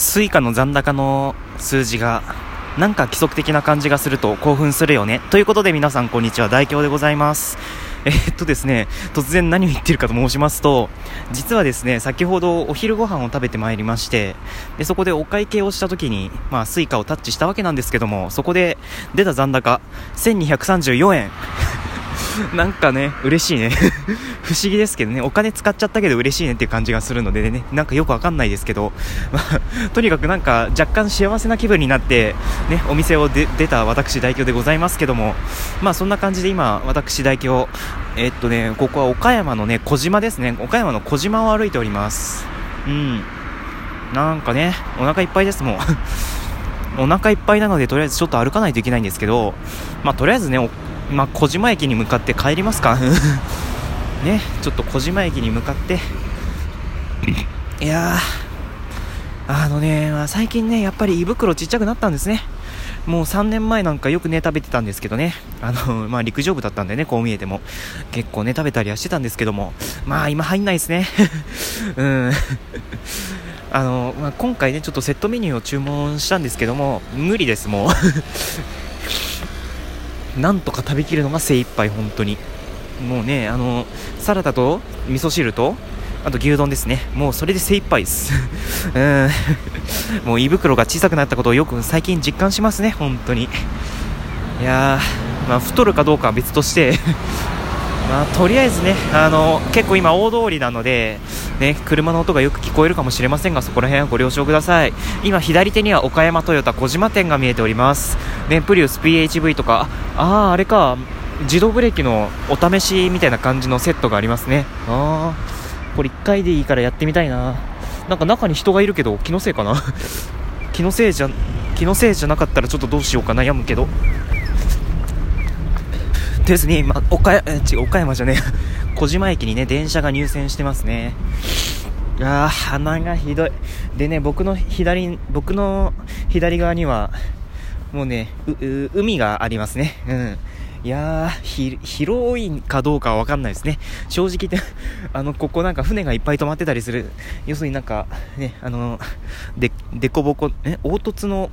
Suica の残高の数字がなんか規則的な感じがすると興奮するよね。ということで皆さんこんにちは。大京でございます。えー、っとですね突然何を言ってるかと申しますと実はですね先ほどお昼ご飯を食べてまいりましてでそこでお会計をした時にまあ Suica をタッチしたわけなんですけどもそこで出た残高1234円。なんかね、嬉しいね。不思議ですけどね、お金使っちゃったけど嬉しいねっていう感じがするのでね、なんかよくわかんないですけど、まあ、とにかくなんか若干幸せな気分になって、ね、お店を出た私代表でございますけども、まあそんな感じで今、私代表、えっとね、ここは岡山のね、小島ですね、岡山の小島を歩いております。うん。なんかね、お腹いっぱいですもん。お腹いっぱいなのでとりあえずちょっと歩かないといけないんですけど、まあ、とりあえずねまあ、小島駅に向かって帰りますか。ねちょっと小島駅に向かって。いやあのね、まあ、最近ねやっぱり胃袋ちっちゃくなったんですね。もう3年前なんかよくね食べてたんですけどね。あの、まあ、陸上部だったんでねこう見えても。結構ね食べたりはしてたんですけども。まあ今入んないですね。うん。あの、まあ、今回ねちょっとセットメニューを注文したんですけども無理ですもう。なんとか食べきるのが精一杯本当に。もうねあのサラダと味噌汁とあと牛丼ですね。もうそれで精一杯です。うん。もう胃袋が小さくなったことをよく最近実感しますね本当に。いや、まあ、太るかどうかは別としてまあ、とりあえずねあの結構今大通りなのでね、車の音がよく聞こえるかもしれませんがそこら辺はご了承ください。今左手には岡山トヨタ小島店が見えております。ねプリウス PHV とかあああれか自動ブレーキのお試しみたいな感じのセットがありますね。ああこれ1回でいいからやってみたいな。なんか中に人がいるけど気のせいかな。気のせいじゃ気のせいじゃなかったらちょっとどうしようか悩むけど。ですね、今、岡山、違う、岡山じゃねえ、小島駅にね、電車が入線してますね。ああ、鼻がひどい。でね、僕の左、僕の左側には、もうね、海がありますね。うん。いやー、広いかどうかはわかんないですね。正直言って、あの、ここなんか船がいっぱい止まってたりする。要するになんか、ね、あの、で、でこぼこ、え、凹凸の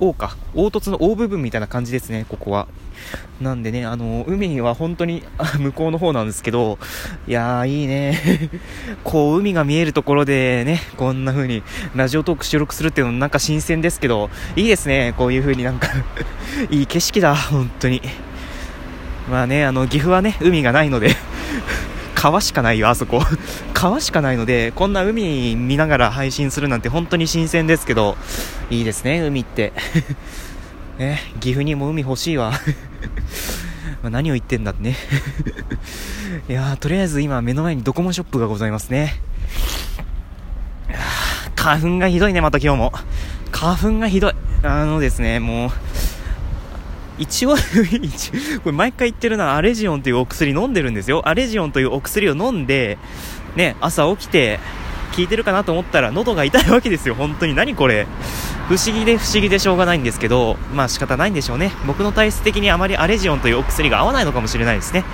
王か。凹凸の大部分みたいな感じですね、ここは。なんでね、あの、海は本当に向こうの方なんですけど、いやー、いいね。こう、海が見えるところでね、こんな風にラジオトーク収録するっていうのもなんか新鮮ですけど、いいですね、こういう風になんか いい景色だ、本当に。まあね、あの、岐阜はね、海がないので 川しかないよ、あそこ。川しかないので、こんな海見ながら配信するなんて本当に新鮮ですけど、いいですね、海って。ね、岐阜にも海欲しいわ。ま何を言ってんだってね。いやとりあえず今目の前にドコモショップがございますね。花粉がひどいね、また今日も。花粉がひどい。あのですね、もう、一応 これ毎回言ってるのはアレジオンというお薬飲んでるんですよ。アレジオンというお薬を飲んで、ね、朝起きて、効いてるかなと思ったら喉が痛いわけですよ、本当に。何これ。不思議で不思議でしょうがないんですけど、まあ仕方ないんでしょうね。僕の体質的にあまりアレジオンというお薬が合わないのかもしれないですね。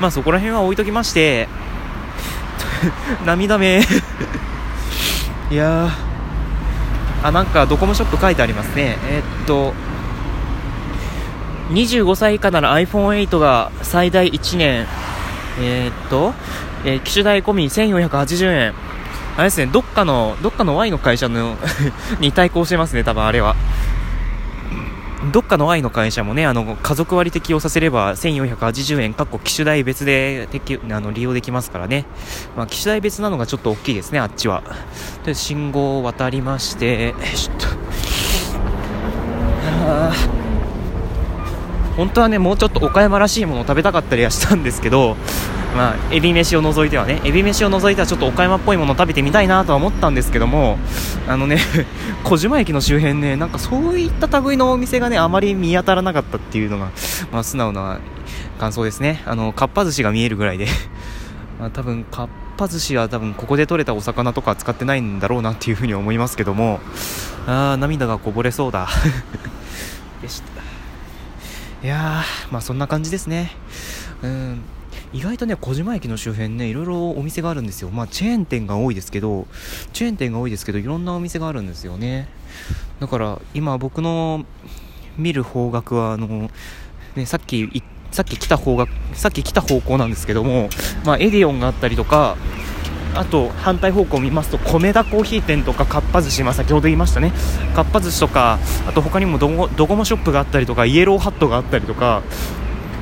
まあそこら辺は置いときまして、涙目 いや、あ、なんかドコモショップ書いてありますね。えー、っと、25歳以下なら iPhone8 が最大1年、えー、っと、えー、機種代込み1480円。あれですね、どっかの、どっかの Y の会社の に対抗してますね、多分あれは。どっかの Y の会社もね、あの、家族割適用させれば1480円、かっこ機種代別で適あの利用できますからね。まあ、機種代別なのがちょっと大きいですね、あっちは。で、信号を渡りまして、ちょっと。あ本当はね、もうちょっと岡山らしいものを食べたかったりはしたんですけど、まあ、エビ飯を除いてはね、エビ飯を除いてはちょっと岡山っぽいものを食べてみたいなとは思ったんですけども、あのね、小島駅の周辺ね、なんかそういった類のお店がね、あまり見当たらなかったっていうのが、まあ、素直な感想ですね。あの、かっぱ寿司が見えるぐらいで、まあ、多分、かっぱ寿司は多分ここで取れたお魚とか使ってないんだろうなっていうふうに思いますけども、あー、涙がこぼれそうだ。でした。いやー、まあそんな感じですね。うん。意外とね小島駅の周辺ねいろいろお店があるんですよ。まあチェーン店が多いですけどチェーン店が多いですけどいろんなお店があるんですよね。だから今僕の見る方角はあの、ね、さっきさっき来た方がさっき来た方向なんですけども、まあ、エディオンがあったりとかあと反対方向を見ますと米田コーヒー店とかかっぱ寿司、まあ、先ほど言いましたね。かっぱ寿司とかあと他にもドコモショップがあったりとかイエローハットがあったりとか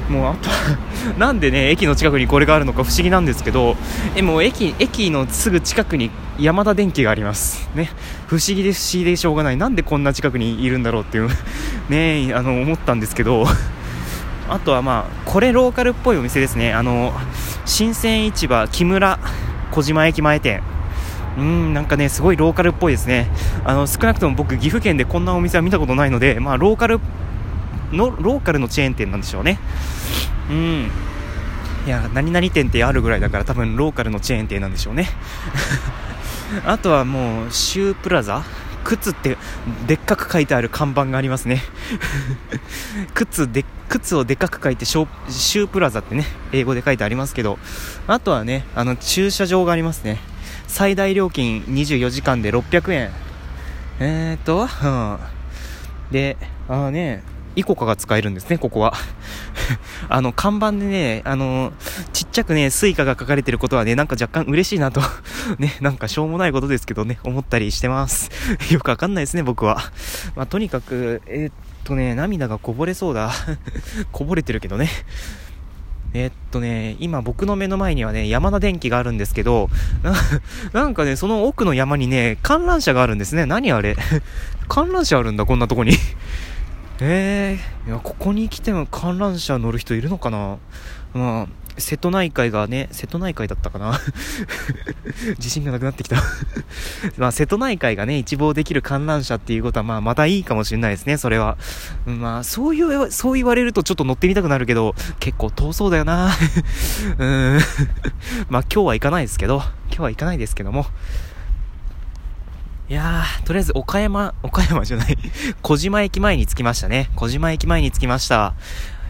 もうあと なんでね駅の近くにこれがあるのか不思議なんですけどえもう駅駅のすぐ近くに山田電機があります。ね。不思議で不思議でしょうがない。なんでこんな近くにいるんだろうっていう ねあの思ったんですけど。あとはまあこれローカルっぽいお店ですね。あの新鮮市場木村小島駅前店。うんなんかねすごいローカルっぽいですね。あの少なくとも僕岐阜県でこんなお店は見たことないのでまあローカルのローカルのチェーン店なんでしょうね。うん。いや何々店ってあるぐらいだから多分ローカルのチェーン店なんでしょうね。あとはもうシュープラザ。靴ってでっかく書いてある看板がありますね。靴で靴をでっかく書いてシュープラザってね英語で書いてありますけど。あとはねあの駐車場がありますね。最大料金24時間で600円。えーと、うん、であのね。イコカが使えるんですね、ここは。あの、看板でね、あの、ちっちゃくね、スイカが書かれてることはね、なんか若干嬉しいなと ね、なんかしょうもないことですけどね、思ったりしてます。よくわかんないですね、僕は。まあ、とにかく、えー、っとね、涙がこぼれそうだ。こぼれてるけどね。えー、っとね、今僕の目の前にはね、山田電機があるんですけど、なんかね、その奥の山にね、観覧車があるんですね。何あれ？観覧車あるんだ、こんなとこにえー、いや、ここに来ても観覧車乗る人いるのかな？まあ、瀬戸内海がね、瀬戸内海だったかな？自信がなくなってきた。まあ、瀬戸内海がね、一望できる観覧車っていうことは、まあ、またいいかもしれないですね、それは。まあ、そういう、そう言われるとちょっと乗ってみたくなるけど、結構遠そうだよな。うん。まあ、今日は行かないですけど、今日は行かないですけども、いやー、とりあえず岡山、岡山じゃない 小島駅前に着きましたね。小島駅前に着きました。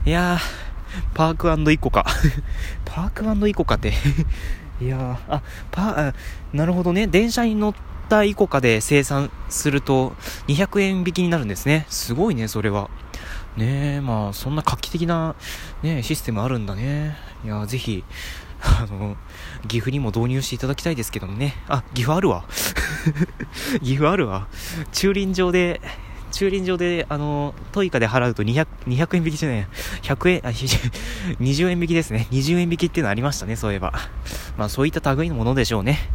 いやー、パークイコカ。パークイコカって いやー、あ、パーなるほどね。電車に乗ったイコカで生産すると200円引きになるんですね。すごいね、それは。ねえ、まあ、そんな画期的な、ね、システムあるんだね。いやーぜひ、あの、岐阜にも導入していただきたいですけどもね。あ、岐阜あるわ。岐阜あるわ。駐輪場で、駐輪場で、あの、トイカで払うと200、200円引きじゃない、100円、あ、20 円引きですね。20円引きっていうのありましたね、そういえば。まあ、そういった類のものでしょうね。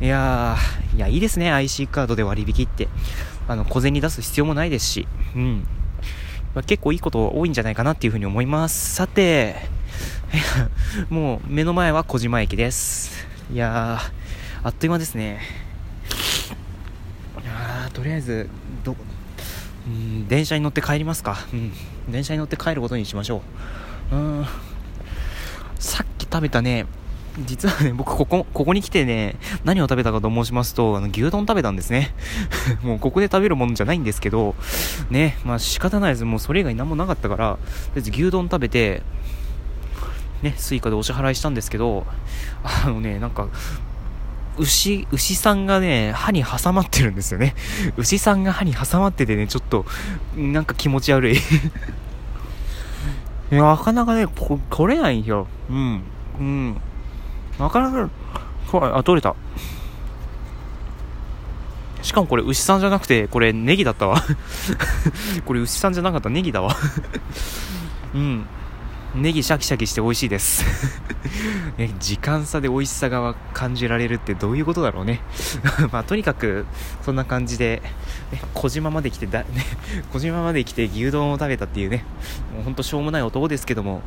いやー、いや、いいですね、IC カードで割引って。あの、小銭出す必要もないですし。うん。ま、結構いいこと多いんじゃないかなっていうふうに思います。さて、もう目の前は小島駅です。いや、あっという間ですね。いやとりあえず、ど、うん、電車に乗って帰りますか。うん、電車に乗って帰ることにしましょう。うん、さっき食べたね、実はね、僕ここ、ここに来てね、何を食べたかと申しますと、あの、牛丼食べたんですね。もうここで食べるものじゃないんですけど、ね、まあ仕方ないです。もうそれ以外何もなかったから、とりあえず牛丼食べて、ね、スイカでお支払いしたんですけど、あのね、なんか、牛、牛さんがね、歯に挟まってるんですよね。牛さんが歯に挟まっててね、ちょっと、なんか気持ち悪いいや、なかなかね、こ、取れないんよ。うん。うん。なかなか、あ、取れた。しかもこれ牛さんじゃなくて、これネギだったわ これ牛さんじゃなかったネギだわうん。ネギシャキシャキして美味しいです。ね、時間差で美味しさが感じられるってどういうことだろうね。まあとにかくそんな感じで、ね、小島まで来てだ、ね、小島まで来て牛丼を食べたっていうね。もうほんとしょうもない男ですけども。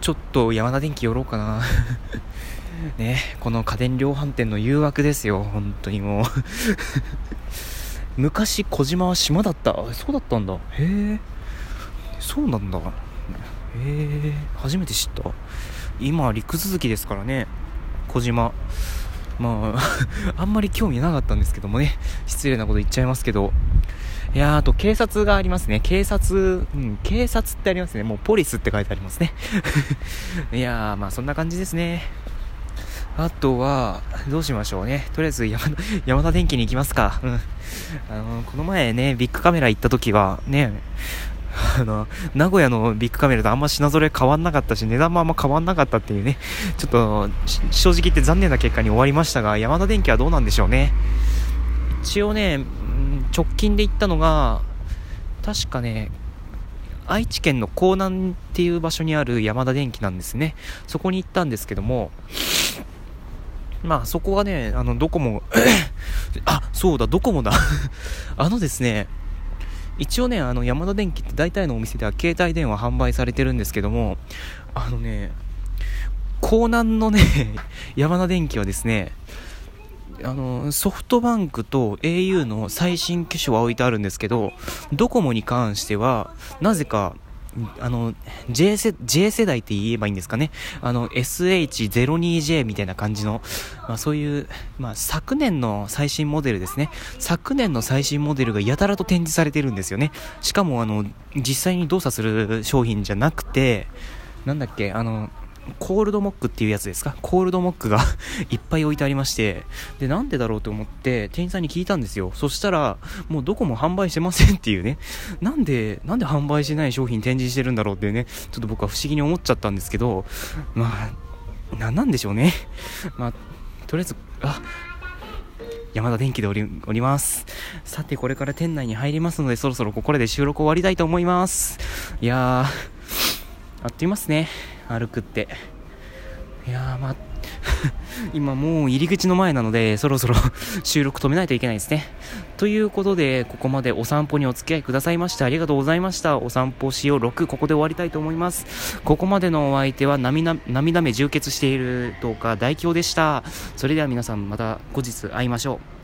ちょっと山田電機寄ろうかな。ねこの家電量販店の誘惑ですよ。本当にもう。昔小島は島だった。そうだったんだ。へえ。そうなんだ。へえ初めて知った今陸続きですからね小島まあ あんまり興味なかったんですけどもね失礼なこと言っちゃいますけどいやー、あと警察がありますね。警察、うん、警察ってありますね。もうポリスって書いてありますね。いやー、まあそんな感じですね。あとは、どうしましょうね。とりあえず山田、山田電機に行きますか。うん。あの、この前ね、ビッグカメラ行った時は、ね、あの、名古屋のビッグカメラとあんま品揃え変わんなかったし、値段もあんま変わんなかったっていうね、ちょっと、正直言って残念な結果に終わりましたが、山田電機はどうなんでしょうね。一応ね、直近で行ったのが、確かね、愛知県の江南っていう場所にある山田電機なんですね。そこに行ったんですけども、まあそこはね、あの、ドコモ、あ、そうだ、ドコモだ あのですね、一応ね、あの、山田電機って大体のお店では携帯電話販売されてるんですけども、あのね、江南のね、山田電機はですね、あの、ソフトバンクと au の最新機種は置いてあるんですけど、ドコモに関しては、なぜか、あの、J 世、J 世代って言えばいいんですかね。あの、SH02J みたいな感じの、まあそういう、まあ昨年の最新モデルですね。昨年の最新モデルがやたらと展示されてるんですよね。しかもあの、実際に動作する商品じゃなくて、なんだっけ、あの、コールドモックっていうやつですか？コールドモックが いっぱい置いてありまして、で、なんでだろうと思って店員さんに聞いたんですよ。そしたら、もうどこも販売してませんっていうね。なんで、なんで販売してない商品展示してるんだろうってね、ちょっと僕は不思議に思っちゃったんですけど、まあ、なんなんでしょうね。まあ、とりあえず、あ、山田電機でおりおります。さて、これから店内に入りますので、そろそろここで収録終わりたいと思います。いやー、あっという間ですね。歩くって。いやーまあ 今もう入り口の前なのでそろそろ 収録止めないといけないですね。ということでここまでお散歩にお付き合いくださいましてありがとうございました。お散歩しよう6ここで終わりたいと思います。ここまでのお相手は涙涙目充血しているとか大凶でした。それでは皆さんまた後日会いましょう。